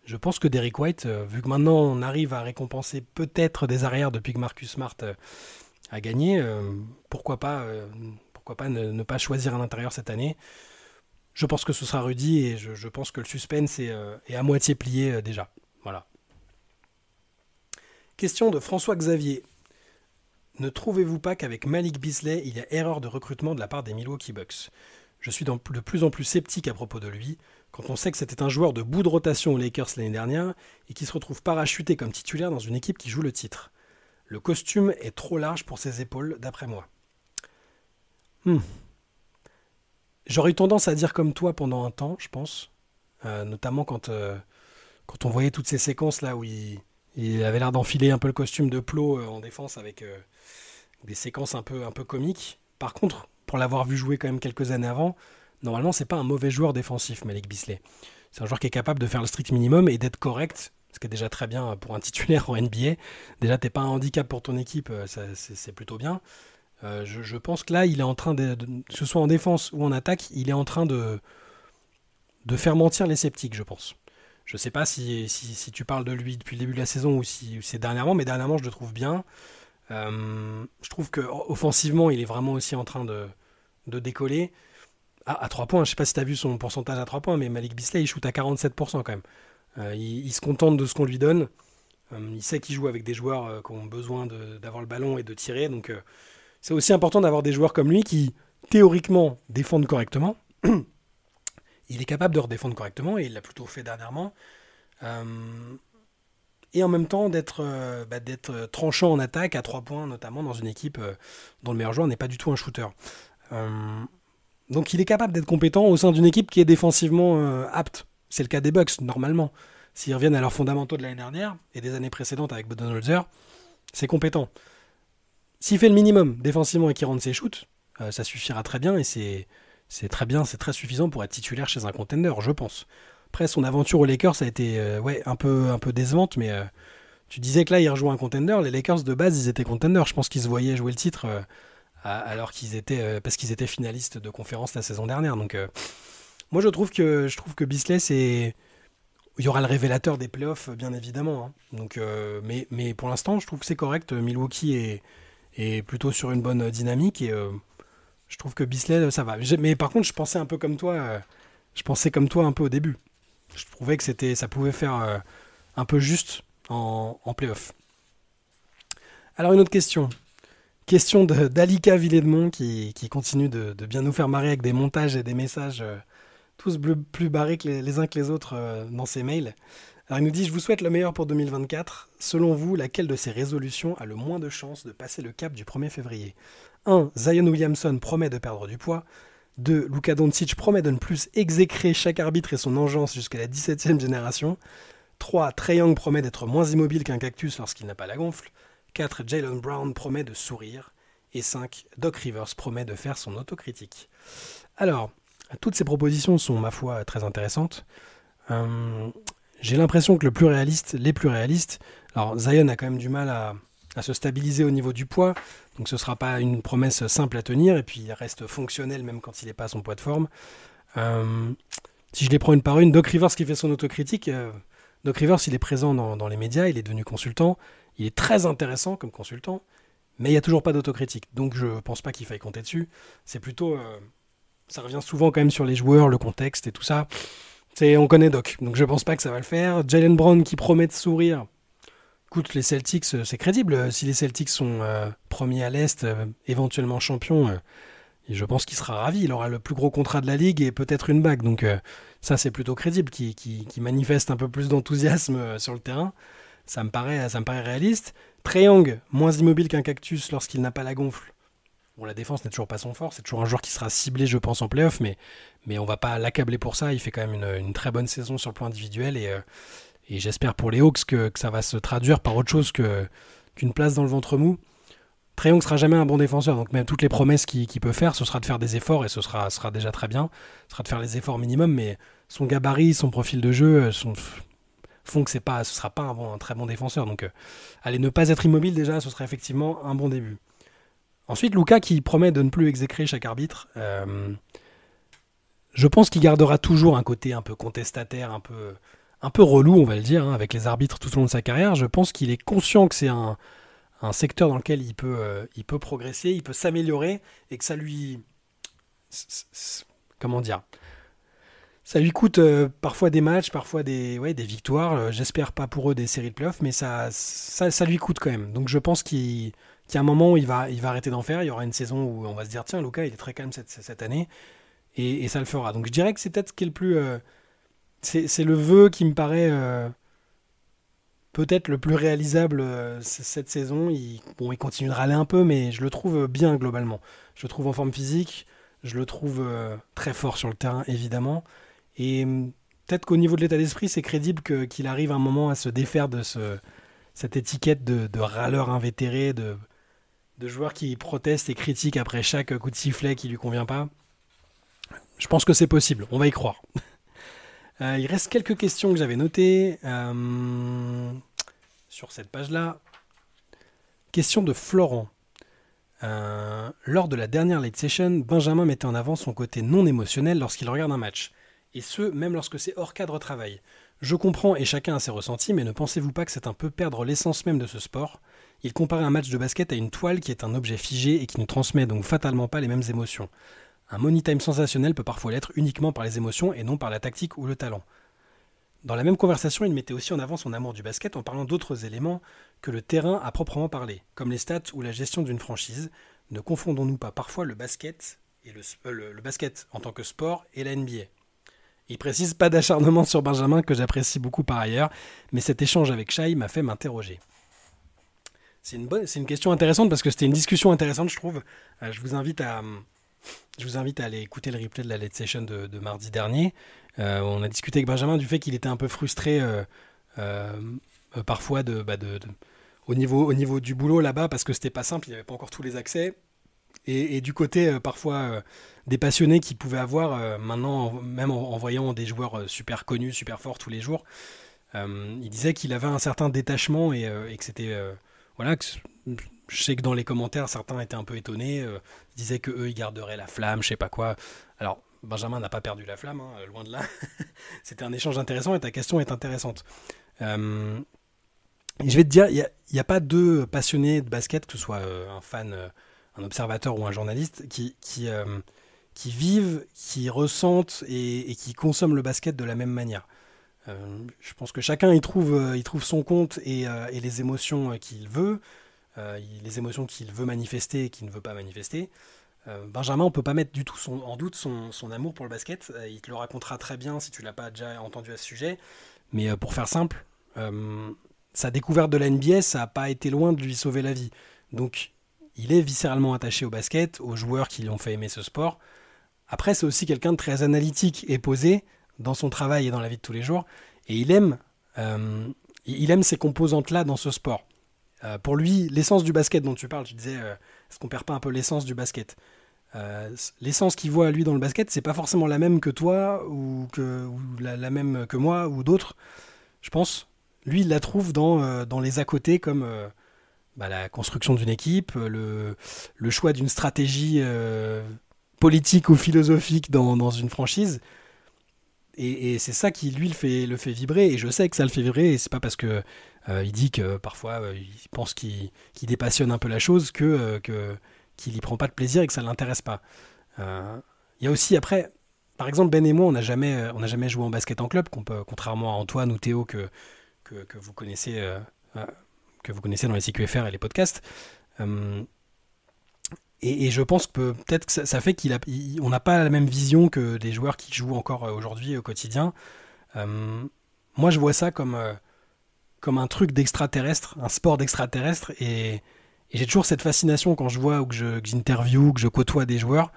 S1: je pense que Derek White, euh, vu que maintenant on arrive à récompenser peut-être des arrières depuis que Marcus Smart euh, a gagné, euh, pourquoi pas, ne, pas choisir un intérieur cette année Je pense que ce sera Rudy et je, pense que le suspense est, est à moitié plié déjà. Voilà. Question de François Xavier. Ne trouvez-vous pas qu'avec Malik Beasley, il y a erreur de recrutement de la part des Milwaukee Bucks? Je suis de plus en plus sceptique à propos de lui quand on sait que c'était un joueur de bout de rotation aux Lakers l'année dernière et qui se retrouve parachuté comme titulaire dans une équipe qui joue le titre. Le costume est trop large pour ses épaules, d'après moi. Hmm. J'aurais eu tendance à dire comme toi pendant un temps, je pense, euh, notamment quand, euh, quand on voyait toutes ces séquences là où il, avait l'air d'enfiler un peu le costume de Plo euh, en défense avec des séquences un peu, comiques. Par contre, pour l'avoir vu jouer quand même quelques années avant, normalement, c'est pas un mauvais joueur défensif, Malik Bisley. C'est un joueur qui est capable de faire le strict minimum et d'être correct, ce qui est déjà très bien pour un titulaire en NBA. Déjà, t'es pas un handicap pour ton équipe, euh, c'est plutôt bien. Euh, je, pense que là, il est en train de, que ce soit en défense ou en attaque, il est en train de faire mentir les sceptiques, je pense. Je sais pas si, si, tu parles de lui depuis le début de la saison ou si c'est dernièrement, mais dernièrement, je le trouve bien. Euh, je trouve que offensivement, il est vraiment aussi en train de, de décoller. Ah, à 3 points, je sais pas si tu as vu son pourcentage à 3 points, mais Malik Bisley, il shoot à 47% quand même. Euh, il, se contente de ce qu'on lui donne. Euh, il sait qu'il joue avec des joueurs qui ont besoin d'avoir le ballon et de tirer. Donc c'est aussi important d'avoir des joueurs comme lui qui, théoriquement, défendent correctement. il est capable de redéfendre correctement et il l'a plutôt fait dernièrement. et en même temps d'être bah, tranchant en attaque à 3 points, notamment dans une équipe dont le meilleur joueur n'est pas du tout un shooter. Donc il est capable d'être compétent au sein d'une équipe qui est défensivement euh, apte. C'est le cas des Bucks, normalement. S'ils reviennent à leurs fondamentaux de l'année dernière et des années précédentes avec Budenholzer, c'est compétent. S'il fait le minimum défensivement et qu'il rentre ses shoots, euh, ça suffira très bien et c'est, très bien, c'est très suffisant pour être titulaire chez un contender, je pense. Après, son aventure aux Lakers a été euh, ouais, un, peu, un peu décevante, mais tu disais que là, il rejoint un contender. Les Lakers de base, ils étaient contenders. Je pense qu'ils se voyaient jouer le titre alors qu'ils étaient euh, parce qu'ils étaient finalistes de conférence la saison dernière. Donc euh, moi je trouve que je trouve que Bisley c'est il y aura le révélateur des playoffs bien évidemment. Hein. Euh, mais pour l'instant je trouve que c'est correct. Milwaukee est est plutôt sur une bonne dynamique et je trouve que Bisley ça va. Mais par contre je pensais un peu comme toi. je pensais comme toi un peu au début. Je trouvais que c'était ça pouvait faire un peu juste en, en playoff. Alors une autre question. Question d'Alika Villedmont qui, qui continue de, bien nous faire marrer avec des montages et des messages euh, tous plus barrés que les, uns que les autres euh, dans ses mails. Alors il nous dit, je vous souhaite le meilleur pour 2024. Selon vous, laquelle de ces résolutions a le moins de chances de passer le cap du 1er février? 1. Zion Williamson promet de perdre du poids. 2. Luka Doncic promet de ne plus exécrer chaque arbitre et son engeance jusqu'à la 17e génération. 3. Trey Young promet d'être moins immobile qu'un cactus lorsqu'il n'a pas la gonfle. 4. Jalen Brown promet de sourire. Et 5. Doc Rivers promet de faire son autocritique. Alors, toutes ces propositions sont, ma foi, très intéressantes. Euh, j'ai l'impression que le plus réaliste, les plus réalistes, alors Zion a quand même du mal à, se stabiliser au niveau du poids, donc ce ne sera pas une promesse simple à tenir, et puis il reste fonctionnel même quand il n'est pas à son poids de forme. Euh, si je les prends une par une, Doc Rivers qui fait son autocritique, euh, Doc Rivers il est présent dans, les médias, il est devenu consultant, il est très intéressant comme consultant, mais il n'y a toujours pas d'autocritique, donc je ne pense pas qu'il faille compter dessus. C'est plutôt... ça revient souvent quand même sur les joueurs, le contexte et tout ça on connaît Doc, donc je pense pas que ça va le faire. Jalen Brown qui promet de sourire. Écoute, les Celtics, euh, c'est crédible. Si les Celtics sont euh, premiers à l'Est, euh, éventuellement champions, je pense qu'il sera ravi. Il aura le plus gros contrat de la ligue et peut-être une bague. Donc ça, c'est plutôt crédible, qui, manifeste un peu plus d'enthousiasme sur le terrain. Ça me paraît, ça me paraît réaliste. Young, moins immobile qu'un cactus lorsqu'il n'a pas la gonfle. Bon, la défense n'est toujours pas son fort, c'est toujours un joueur qui sera ciblé, je pense, en playoff, mais, mais on va pas l'accabler pour ça. Il fait quand même une, très bonne saison sur le plan individuel et, euh, et j'espère pour les Hawks que, ça va se traduire par autre chose qu'une place dans le ventre mou. ne sera jamais un bon défenseur, donc même toutes les promesses qu'il peut faire, ce sera de faire des efforts et ce sera, déjà très bien. Ce sera de faire les efforts minimum, mais son gabarit, son profil de jeu euh, font que c'est pas, ce sera pas un, très bon défenseur. Donc, euh, allez, ne pas être immobile déjà, ce serait effectivement un bon début. Ensuite, Luca qui promet de ne plus exécrer chaque arbitre. Euh, je pense qu'il gardera toujours un côté un peu contestataire, un peu, un peu relou, on va le dire, hein, avec les arbitres tout au long de sa carrière. Je pense qu'il est conscient que c'est un, secteur dans lequel il peut, euh, il peut progresser, il peut s'améliorer et que ça lui. Comment dire ça lui coûte euh, parfois des matchs, parfois des, victoires. J'espère pas pour eux des séries de playoffs, mais ça, ça, lui coûte quand même. Donc je pense qu'il y a un moment où il va, il va arrêter d'en faire. Il y aura une saison où on va se dire tiens, Luca, il est très calme cette, cette année. Et, ça le fera. Donc je dirais que c'est peut-être ce qui est le plus. Euh, c'est le vœu qui me paraît euh, peut-être le plus réalisable euh, cette saison. Il, bon, il continue de râler un peu, mais je le trouve bien globalement. Je le trouve en forme physique. Je le trouve très fort sur le terrain, évidemment. Et hum, peut-être qu'au niveau de l'état d'esprit, c'est crédible qu'il arrive un moment à se défaire de ce, cette étiquette de, râleur invétéré, de de joueurs qui protestent et critiquent après chaque coup de sifflet qui lui convient pas. Je pense que c'est possible, on va y croire. Euh, il reste quelques questions que j'avais notées euh, sur cette page-là. Question de Florent. Euh, lors de la dernière late session, Benjamin mettait en avant son côté non émotionnel lorsqu'il regarde un match. Et ce, même lorsque c'est hors cadre travail. Je comprends et chacun a ses ressentis, mais ne pensez-vous pas que c'est un peu perdre l'essence même de ce sport? Il comparait un match de basket à une toile qui est un objet figé et qui ne transmet donc fatalement pas les mêmes émotions. Un money time sensationnel peut parfois l'être uniquement par les émotions et non par la tactique ou le talent. Dans la même conversation, il mettait aussi en avant son amour du basket en parlant d'autres éléments que le terrain à proprement parler, comme les stats ou la gestion d'une franchise. Ne confondons-nous pas parfois le basket, et le, euh, basket en tant que sport et la NBA il précise pas d'acharnement sur Benjamin que j'apprécie beaucoup par ailleurs, mais cet échange avec Shai m'a fait m'interroger. C'est une, question intéressante parce que c'était une discussion intéressante, je trouve. Euh, je, vous invite à, je vous invite à aller écouter le replay de la late session de, mardi dernier. Euh, on a discuté avec Benjamin du fait qu'il était un peu frustré euh, parfois bah, de, au, niveau, au niveau du boulot là-bas parce que c'était pas simple, il n'y avait pas encore tous les accès. Et, du côté parfois des passionnés qu'il pouvait avoir maintenant, même en, voyant des joueurs super connus, super forts tous les jours, il disait qu'il avait un certain détachement et, et que c'était voilà, je sais que dans les commentaires, certains étaient un peu étonnés, euh, disaient que eux ils garderaient la flamme, je sais pas quoi. Alors, Benjamin n'a pas perdu la flamme, hein, loin de là. C'était un échange intéressant et ta question est intéressante. Euh, je vais te dire, il n'y a, pas deux passionnés de basket, que ce soit euh, un fan, un observateur ou un journaliste, qui, vivent, qui ressentent et, qui consomment le basket de la même manière. Je pense que chacun y trouve, euh, trouve son compte et, les émotions qu'il veut, les émotions qu'il veut manifester et qu'il ne veut pas manifester. Benjamin, on peut pas mettre du tout en doute son, amour pour le basket. il te le racontera très bien si tu l'as pas déjà entendu à ce sujet. Mais pour faire simple, sa découverte de la NBA, ça n'a pas été loin de lui sauver la vie. Donc, il est viscéralement attaché au basket, aux joueurs qui lui ont fait aimer ce sport. Après, c'est aussi quelqu'un de très analytique et posé dans son travail et dans la vie de tous les jours. Et il aime, euh, il aime ces composantes-là dans ce sport. Euh, pour lui, l'essence du basket dont tu parles, tu disais, euh, est-ce qu'on perd pas un peu l'essence du basket? L'essence qu'il voit lui dans le basket, c'est pas forcément la même que toi ou, que, la, même que moi ou d'autres. Je pense. Lui, il la trouve dans, dans les à côté comme bah, la construction d'une équipe, le, choix d'une stratégie politique ou philosophique dans, dans une franchise. Et, c'est ça qui lui le fait, le fait vibrer. Et je sais que ça le fait vibrer. Et c'est pas parce que euh, il dit que parfois euh, il pense qu'il dépassionne un peu la chose que euh, qu'il y prend pas de plaisir et que ça l'intéresse pas. Il y a aussi après, par exemple Ben et moi, on n'a jamais on n'a jamais joué en basket en club, contrairement à Antoine ou Théo que que, que vous connaissez que vous connaissez dans les CQFR et les podcasts. Et, je pense que peut-être que ça, fait qu'on n'a pas la même vision que des joueurs qui jouent encore euh, aujourd'hui au quotidien. Euh, moi, je vois ça comme, euh, comme un truc d'extraterrestre, un sport d'extraterrestre. Et, j'ai toujours cette fascination quand je vois ou que j'interview, que, que je côtoie des joueurs,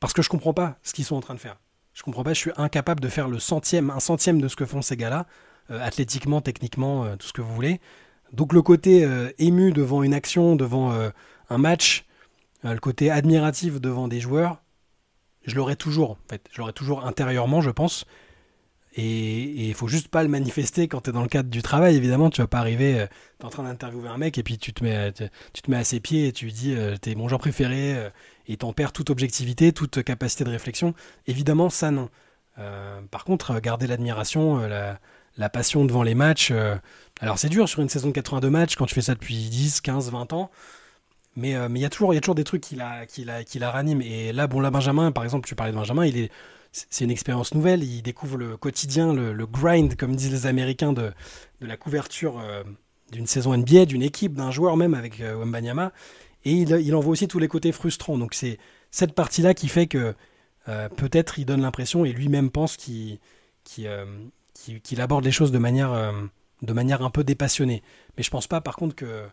S1: parce que je comprends pas ce qu'ils sont en train de faire. Je comprends pas, je suis incapable de faire le centième, un centième de ce que font ces gars-là, athlétiquement, techniquement, tout ce que vous voulez. Donc le côté ému devant une action, devant un match, euh, le côté admiratif devant des joueurs, je l'aurai toujours, en fait. Je l'aurai toujours intérieurement, je pense. Et il faut juste pas le manifester quand tu es dans le cadre du travail, évidemment. Tu vas pas arriver, euh, tu es en train d'interviewer un mec et puis tu te mets, tu te mets à ses pieds et tu lui dis euh, t'es mon genre préféré et t'en perds toute objectivité, toute capacité de réflexion. Évidemment, ça non. par contre, garder l'admiration, la, passion devant les matchs. alors c'est dur sur une saison de 82 matchs quand tu fais ça depuis 10, 15, 20 ans. Mais euh, il y a toujours y a toujours des trucs qui la qui la qui la raniment. Et là bon là Benjamin par exemple tu parlais de Benjamin il est c'est une expérience nouvelle. Il découvre le quotidien, le, grind, comme disent les Américains, de, de la couverture euh, d'une saison NBA, d'une équipe, d'un joueur même avec euh, Wembanyama. Et il, en voit aussi tous les côtés frustrants. Donc c'est cette partie-là qui fait que peut-être il donne l'impression, et lui-même pense qu'il qu'il aborde les choses de manière, de manière un peu dépassionnée. Mais je pense pas par contre que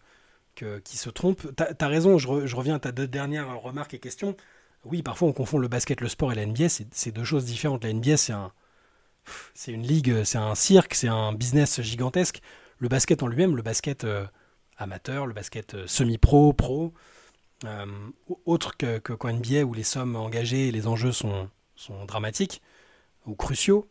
S1: qui se trompe. Tu as, raison, je, reviens à ta deux dernières remarques et questions. Oui, parfois on confond le basket, le sport et la NBA, c'est deux choses différentes. La NBA, c'est un, c'est une ligue, c'est un cirque, c'est un business gigantesque. Le basket en lui-même, le basket euh, amateur, le basket euh, semi-pro, pro, euh, autre que, NBA où les sommes engagées et les enjeux sont, dramatiques ou cruciaux,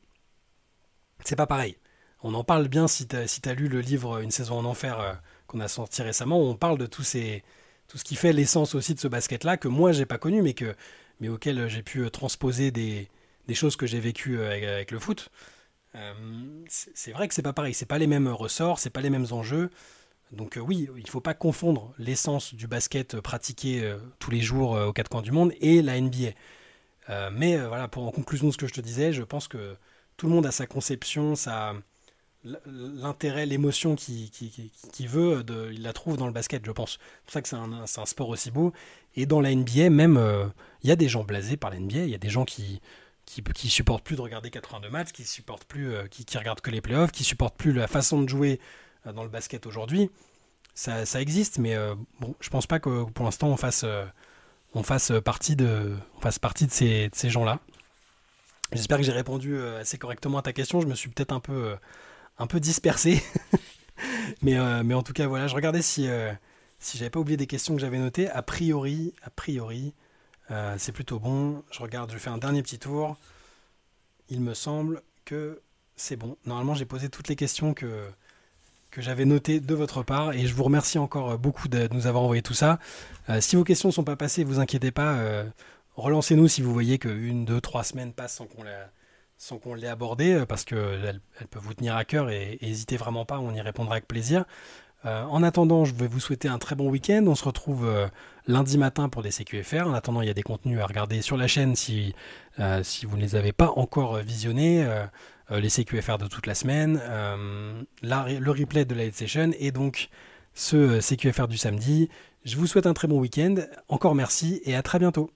S1: c'est pas pareil. On en parle bien si tu as lu le livre Une saison en enfer qu'on a sorti récemment, où on parle de tous ces, tout ce qui fait l'essence aussi de ce basket-là, que moi j'ai pas connu, mais, que, mais auquel j'ai pu euh, transposer des, des choses que j'ai vécues euh, avec, le foot. Euh, c'est vrai que c'est pas pareil, c'est pas les mêmes ressorts, c'est pas les mêmes enjeux. Donc oui, il faut pas confondre l'essence du basket pratiqué tous les jours aux quatre coins du monde et la NBA. mais voilà, pour en conclusion de ce que je te disais, je pense que tout le monde a sa conception, sa, l'intérêt, l'émotion qu'il qui, veut, de, il la trouve dans le basket, je pense. C'est pour ça que c'est un, un, sport aussi beau. Et dans la NBA, même, euh, il y a des gens blasés par la NBA. Il y a des gens qui, qui, qui supportent plus de regarder 82 matchs, qui supportent plus, euh, qui, qui, regardent que les playoffs, qui supportent plus la façon de jouer euh, dans le basket aujourd'hui. Ça, ça, existe, mais bon, je pense pas que pour l'instant on fasse, on fasse partie de, on fasse partie de ces, de ces gens-là. J'espère que j'ai répondu assez correctement à ta question. Je me suis peut-être un peu un peu dispersé. mais, euh, mais en tout cas, voilà, je regardais si, euh, si j'avais pas oublié des questions que j'avais notées. A priori, a priori, euh, c'est plutôt bon. Je regarde, je fais un dernier petit tour. Il me semble que c'est bon. Normalement, j'ai posé toutes les questions que, que j'avais notées de votre part et je vous remercie encore beaucoup de nous avoir envoyé tout ça. si vos questions ne sont pas passées, vous inquiétez pas. relancez-nous si vous voyez que une, deux, trois semaines passent sans qu'on la sans qu'on l'ait abordé, euh, parce qu'elle elle peut vous tenir à cœur et, n'hésitez vraiment pas, on y répondra avec plaisir. Euh, en attendant, je vais vous souhaiter un très bon week-end. On se retrouve euh, lundi matin pour des CQFR. En attendant, il y a des contenus à regarder sur la chaîne si, si vous ne les avez pas encore visionnés. les CQFR de toute la semaine, le replay de la Light Session et donc ce CQFR du samedi. Je vous souhaite un très bon week-end. Encore merci et à très bientôt.